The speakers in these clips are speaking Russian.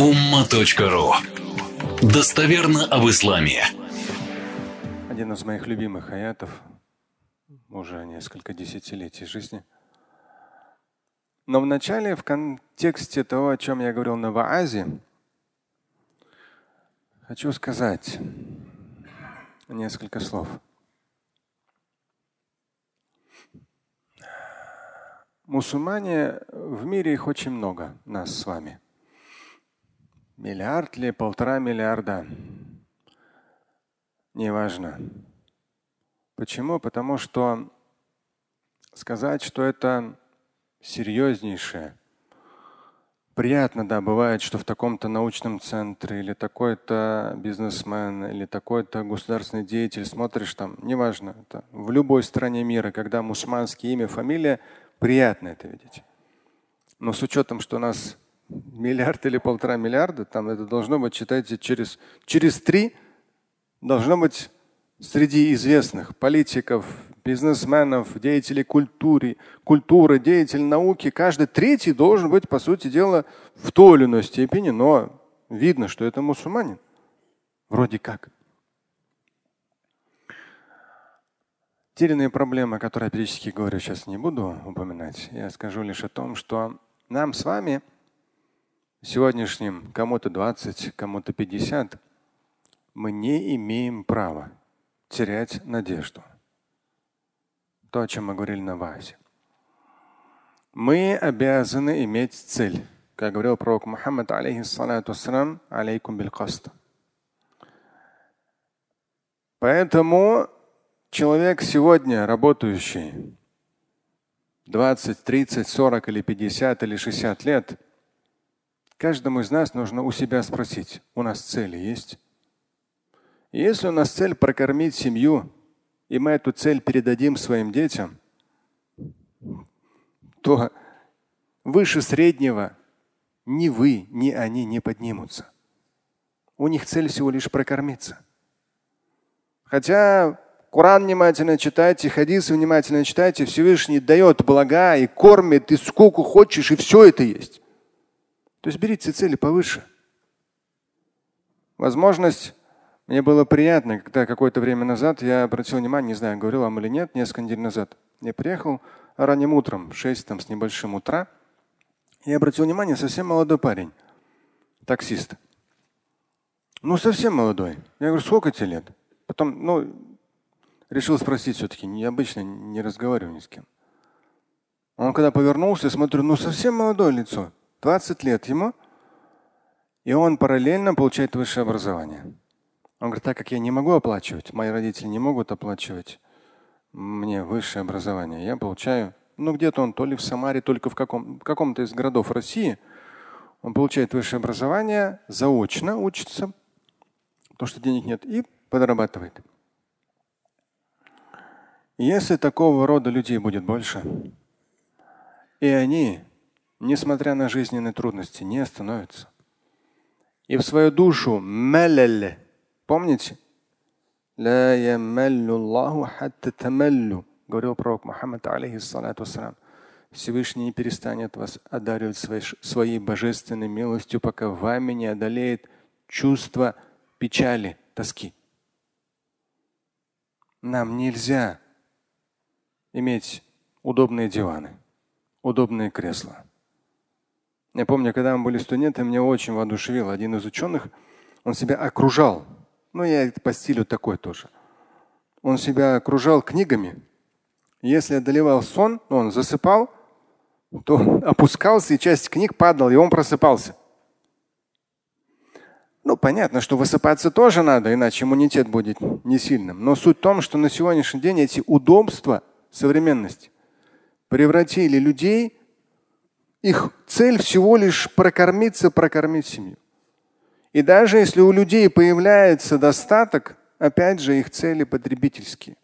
umma.ru Достоверно об исламе. Один из моих любимых аятов уже несколько десятилетий жизни. Но вначале в контексте того, о чем я говорил на Ваазе, хочу сказать несколько слов. Мусульмане в мире их очень много, нас с вами. Миллиард ли, полтора миллиарда. Неважно. Почему? Потому что сказать, что это серьезнейшее, приятно, да, бывает, что в таком-то научном центре или такой-то бизнесмен или такой-то государственный деятель смотришь там, неважно, это в любой стране мира, когда мусульманское имя, фамилия, Приятно это видеть. Но с учетом, что у нас миллиард или полтора миллиарда, там это должно быть, считайте, через, через три должно быть среди известных политиков, бизнесменов, деятелей культуры, культуры, деятелей науки, каждый третий должен быть, по сути дела, в той или иной степени, но видно, что это мусульманин. Вроде как. Те или иные проблемы, о которых я периодически говорю, сейчас не буду упоминать. Я скажу лишь о том, что нам с вами сегодняшним, кому-то 20, кому-то 50, мы не имеем права терять надежду. То, о чем мы говорили на базе. Мы обязаны иметь цель. Как говорил пророк Мухаммад, алейхиссалату алейкум билкаст. Поэтому Человек сегодня работающий 20, 30, 40 или 50 или 60 лет, каждому из нас нужно у себя спросить, у нас цели есть? Если у нас цель прокормить семью, и мы эту цель передадим своим детям, то выше среднего ни вы, ни они не поднимутся. У них цель всего лишь прокормиться. Хотя Коран внимательно читайте, хадисы внимательно читайте. Всевышний дает блага и кормит, и сколько хочешь, и все это есть. То есть берите цели повыше. Возможность мне было приятно, когда какое-то время назад я обратил внимание, не знаю, говорил вам или нет, несколько недель назад. Я приехал ранним утром, 6 там, с небольшим утра. Я обратил внимание, совсем молодой парень, таксист. Ну, совсем молодой. Я говорю, сколько тебе лет? Потом, ну, решил спросить все-таки, необычно не разговариваю ни с кем. Он когда повернулся, смотрю, ну совсем молодое лицо, 20 лет ему, и он параллельно получает высшее образование. Он говорит, так как я не могу оплачивать, мои родители не могут оплачивать мне высшее образование, я получаю, ну где-то он то ли в Самаре, только в, каком, в каком-то из городов России, он получает высшее образование, заочно учится, потому что денег нет, и подрабатывает. Если такого рода людей будет больше, и они, несмотря на жизненные трудности, не остановятся, и в свою душу маляль, помните? говорил пророк Мухаммад, алейхиссалату Всевышний не перестанет вас одаривать своей, своей божественной милостью, пока вами не одолеет чувство печали, тоски. Нам нельзя иметь удобные диваны, удобные кресла. Я помню, когда мы были студентами, меня очень воодушевил один из ученых. Он себя окружал. Ну, я по стилю такой тоже. Он себя окружал книгами. Если одолевал сон, он засыпал, то опускался, и часть книг падала, и он просыпался. Ну, понятно, что высыпаться тоже надо, иначе иммунитет будет не сильным. Но суть в том, что на сегодняшний день эти удобства современности превратили людей, их цель всего лишь прокормиться, прокормить семью. И даже если у людей появляется достаток, опять же их цели потребительские.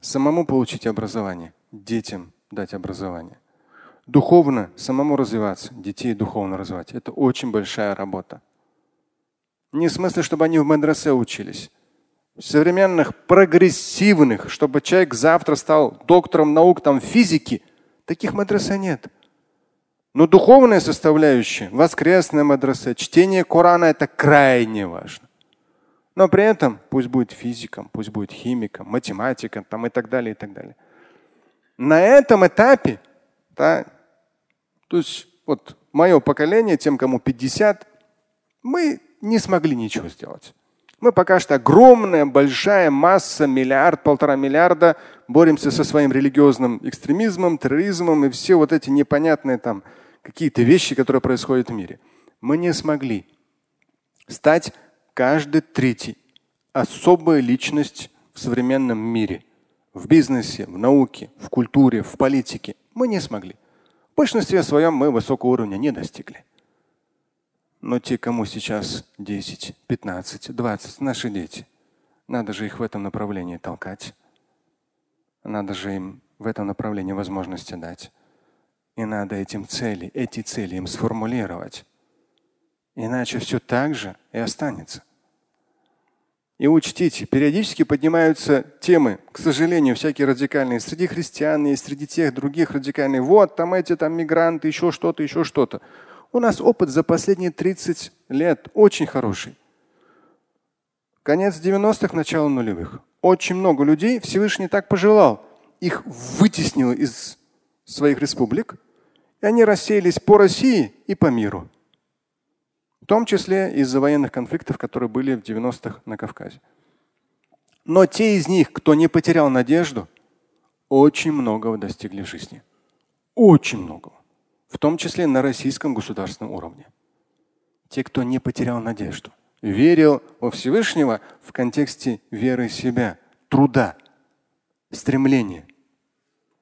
Самому получить образование, детям дать образование. Духовно самому развиваться, детей духовно развивать. Это очень большая работа. Не в смысле, чтобы они в медресе учились, современных прогрессивных, чтобы человек завтра стал доктором наук там, физики, таких мадресе нет. Но духовная составляющая, воскресная мадрасе, чтение Корана – это крайне важно. Но при этом пусть будет физиком, пусть будет химиком, математиком там, и так далее, и так далее. На этом этапе, да, то есть вот мое поколение, тем, кому 50, мы не смогли ничего сделать. Мы пока что огромная, большая масса, миллиард, полтора миллиарда боремся со своим религиозным экстремизмом, терроризмом и все вот эти непонятные там какие-то вещи, которые происходят в мире. Мы не смогли стать каждый третий особая личность в современном мире. В бизнесе, в науке, в культуре, в политике. Мы не смогли. В большинстве своем мы высокого уровня не достигли. Но те, кому сейчас 10, 15, 20, наши дети, надо же их в этом направлении толкать. Надо же им в этом направлении возможности дать. И надо этим цели, эти цели им сформулировать. Иначе все так же и останется. И учтите, периодически поднимаются темы, к сожалению, всякие радикальные, среди христиан и среди тех других радикальных. Вот там эти там мигранты, еще что-то, еще что-то. У нас опыт за последние 30 лет очень хороший. Конец 90-х, начало нулевых. Очень много людей Всевышний так пожелал. Их вытеснил из своих республик, и они рассеялись по России и по миру. В том числе из-за военных конфликтов, которые были в 90-х на Кавказе. Но те из них, кто не потерял надежду, очень многого достигли в жизни. Очень многого в том числе на российском государственном уровне. Те, кто не потерял надежду, верил во Всевышнего в контексте веры в себя, труда, стремления.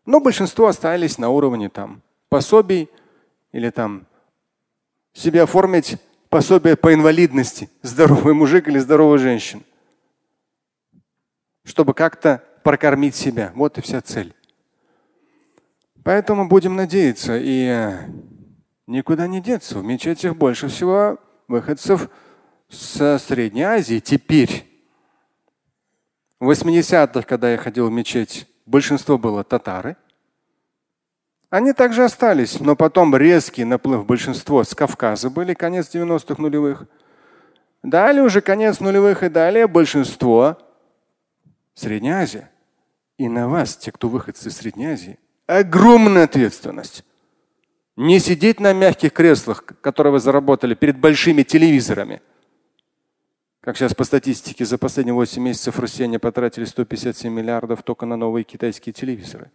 Но большинство остались на уровне там пособий или там себе оформить пособие по инвалидности, здоровый мужик или здоровая женщина, чтобы как-то прокормить себя. Вот и вся цель. Поэтому будем надеяться и никуда не деться. В мечетях больше всего выходцев с Средней Азии теперь. В 80-х, когда я ходил в мечеть, большинство было татары. Они также остались, но потом резкий наплыв большинства с Кавказа были, конец 90-х нулевых. Далее уже конец нулевых и далее большинство Средняя Азия. И на вас, те, кто выходцы из Средней Азии, огромная ответственность. Не сидеть на мягких креслах, которые вы заработали перед большими телевизорами. Как сейчас по статистике за последние 8 месяцев россияне потратили 157 миллиардов только на новые китайские телевизоры.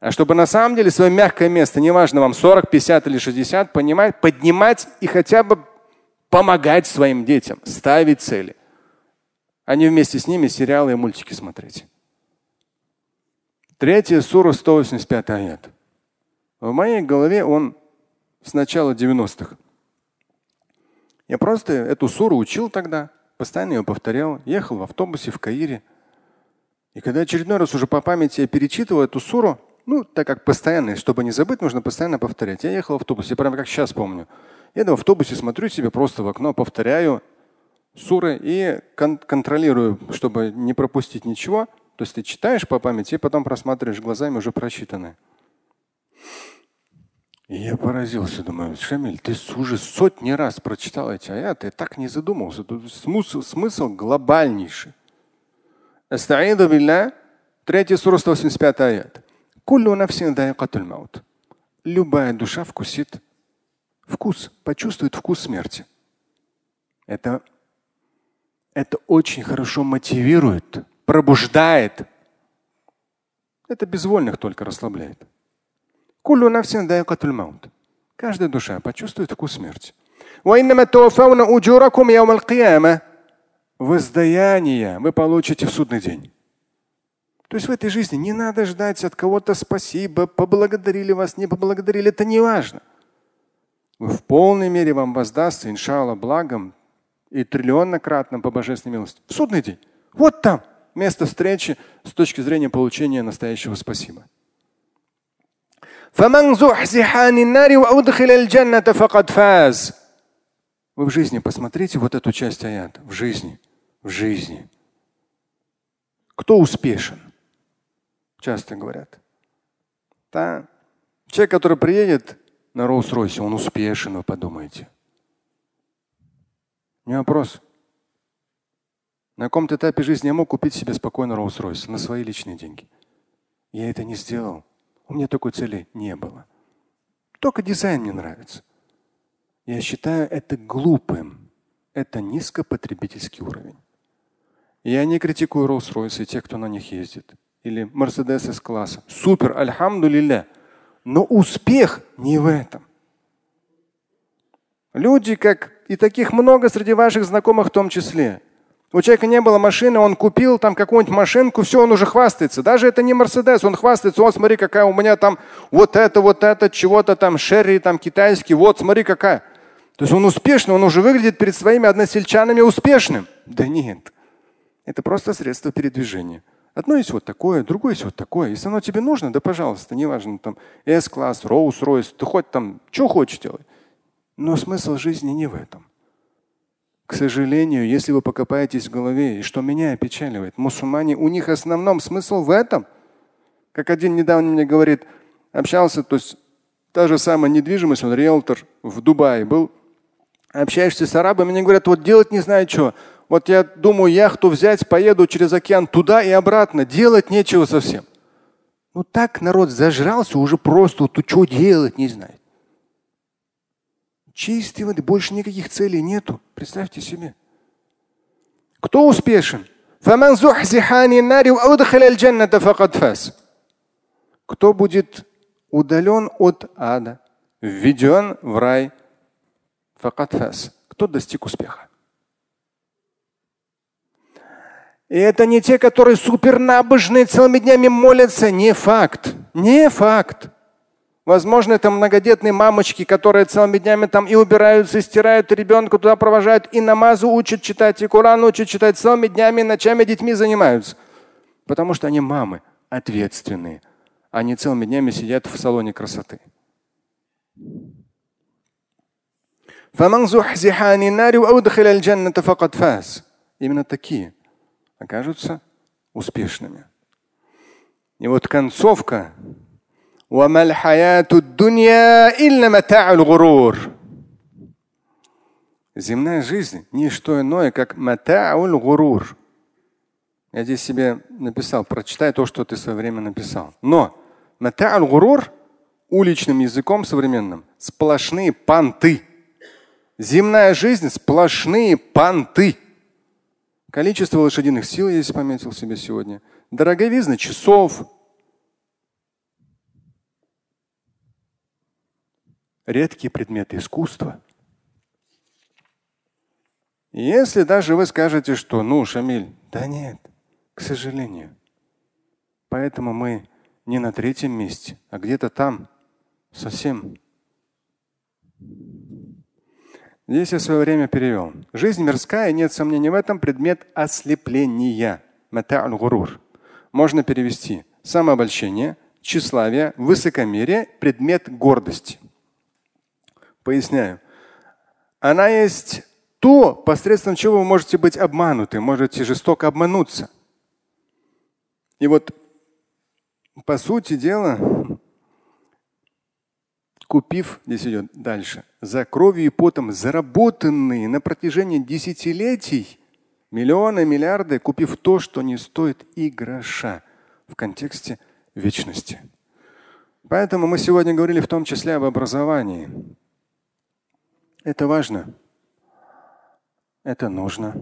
А чтобы на самом деле свое мягкое место, неважно вам 40, 50 или 60, понимать, поднимать и хотя бы помогать своим детям, ставить цели. А не вместе с ними сериалы и мультики смотреть. Третья сура, 185 аят. В моей голове он с начала 90-х. Я просто эту суру учил тогда, постоянно ее повторял, ехал в автобусе в Каире. И когда очередной раз уже по памяти я перечитывал эту суру, ну, так как постоянно, чтобы не забыть, нужно постоянно повторять. Я ехал в автобусе, прямо как сейчас помню. Я в автобусе смотрю себе просто в окно, повторяю суры и кон- контролирую, чтобы не пропустить ничего. То есть ты читаешь по памяти и потом просматриваешь глазами уже прочитанное. И я поразился, думаю, Шамиль, ты уже сотни раз прочитал эти аяты, я так не задумался. Тут смысл, смысл глобальнейший. Астаиду билля, третья сура 185 аят. Любая душа вкусит вкус, почувствует вкус смерти. Это, это очень хорошо мотивирует пробуждает. Это безвольных только расслабляет. Каждая душа почувствует вкус смерти. Воздаяние вы получите в судный день. То есть в этой жизни не надо ждать от кого-то спасибо, поблагодарили вас, не поблагодарили, это не важно. Вы в полной мере вам воздастся, иншалла, благом и триллионнократно по божественной милости. В судный день. Вот там место встречи с точки зрения получения настоящего спасибо. Вы в жизни посмотрите вот эту часть аята. В жизни. В жизни. Кто успешен? Часто говорят. Да, Человек, который приедет на Роллс-Ройсе, он успешен, вы подумаете. Не вопрос. На каком-то этапе жизни я мог купить себе спокойно Роллс-Ройс на свои личные деньги. Я это не сделал. У меня такой цели не было. Только дизайн мне нравится. Я считаю это глупым. Это низкопотребительский уровень. Я не критикую Rolls-Royce и тех, кто на них ездит. Или Mercedes S-класса. Супер, альхамду Но успех не в этом. Люди, как и таких много среди ваших знакомых в том числе, у человека не было машины, он купил там какую-нибудь машинку, все, он уже хвастается. Даже это не Мерседес, он хвастается. Вот смотри, какая у меня там вот это, вот это, чего-то там, шерри там китайский, вот смотри какая. То есть он успешный, он уже выглядит перед своими односельчанами успешным. Да нет. Это просто средство передвижения. Одно есть вот такое, другое есть вот такое. Если оно тебе нужно, да пожалуйста, неважно, там S-класс, Rolls-Royce, ты хоть там, что хочешь делать. Но смысл жизни не в этом. К сожалению, если вы покопаетесь в голове, и что меня опечаливает, мусульмане, у них основном смысл в этом. Как один недавно мне говорит, общался, то есть та же самая недвижимость, он риэлтор в Дубае был. Общаешься с арабами, они говорят, вот делать не знаю что. Вот я думаю, яхту взять, поеду через океан туда и обратно. Делать нечего совсем. Ну так народ зажрался, уже просто вот что делать не знает. Чистой воды, больше никаких целей нету. Представьте себе. Кто успешен? Кто будет удален от ада, введен в рай, кто достиг успеха? И это не те, которые супернабожные, целыми днями молятся. Не факт. Не факт. Возможно, это многодетные мамочки, которые целыми днями там и убираются, и стирают, и ребенка туда провожают, и намазу учат читать, и Коран учат читать, целыми днями, ночами детьми занимаются. Потому что они мамы ответственные. Они целыми днями сидят в салоне красоты. Именно такие окажутся успешными. И вот концовка وما الحياة الدنيا إلا متاع الغرور. Земная жизнь – не что иное, как мата'уль гурур. Я здесь себе написал, прочитай то, что ты в свое время написал. Но мата'уль гурур уличным языком современным – сплошные понты. Земная жизнь – сплошные понты. Количество лошадиных сил я здесь пометил себе сегодня. Дороговизна часов, редкие предметы искусства. Если даже вы скажете, что ну, Шамиль, да нет, к сожалению. Поэтому мы не на третьем месте, а где-то там совсем. Здесь я свое время перевел. Жизнь мирская, нет сомнений в этом, предмет ослепления. Можно перевести самообольщение, тщеславие, высокомерие, предмет гордости. Поясняю. Она есть то, посредством чего вы можете быть обмануты, можете жестоко обмануться. И вот, по сути дела, купив, здесь идет дальше, за кровью и потом заработанные на протяжении десятилетий миллионы, миллиарды, купив то, что не стоит и гроша в контексте вечности. Поэтому мы сегодня говорили в том числе об образовании. Это важно. Это нужно.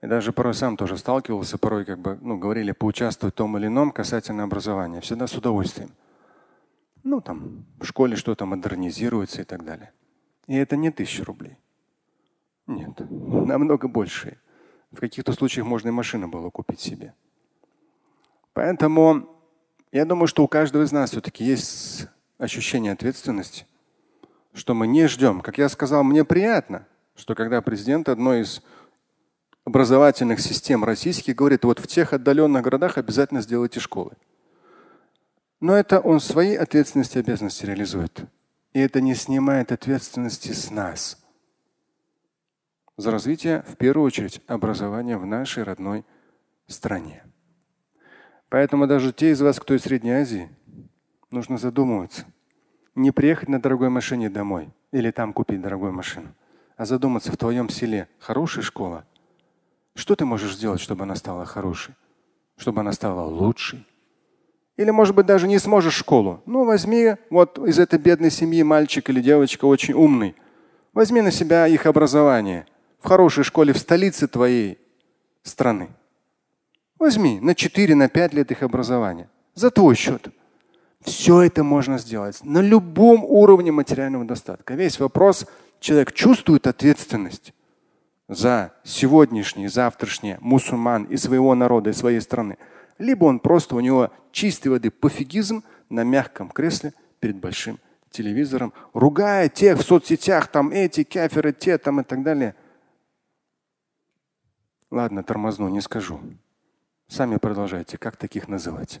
И даже порой сам тоже сталкивался, порой как бы ну, говорили поучаствовать в том или ином касательно образования. Всегда с удовольствием. Ну там в школе что-то модернизируется и так далее. И это не тысяча рублей. Нет, намного больше. В каких-то случаях можно и машину было купить себе. Поэтому я думаю, что у каждого из нас все-таки есть ощущение ответственности что мы не ждем. Как я сказал, мне приятно, что когда президент одной из образовательных систем российских говорит, вот в тех отдаленных городах обязательно сделайте школы. Но это он свои ответственности и обязанности реализует. И это не снимает ответственности с нас за развитие, в первую очередь, образования в нашей родной стране. Поэтому даже те из вас, кто из Средней Азии, нужно задумываться. Не приехать на дорогой машине домой или там купить дорогую машину, а задуматься в твоем селе хорошая школа. Что ты можешь сделать, чтобы она стала хорошей? Чтобы она стала лучшей? Или, может быть, даже не сможешь школу. Ну, возьми вот из этой бедной семьи мальчик или девочка очень умный. Возьми на себя их образование в хорошей школе в столице твоей страны. Возьми на 4 на 5 лет их образования. За твой счет. Все это можно сделать на любом уровне материального достатка. Весь вопрос, человек чувствует ответственность за сегодняшний, завтрашний мусульман и своего народа, и своей страны. Либо он просто, у него чистой воды пофигизм на мягком кресле перед большим телевизором, ругая тех в соцсетях, там эти каферы, те там и так далее. Ладно, тормозну, не скажу. Сами продолжайте, как таких называть.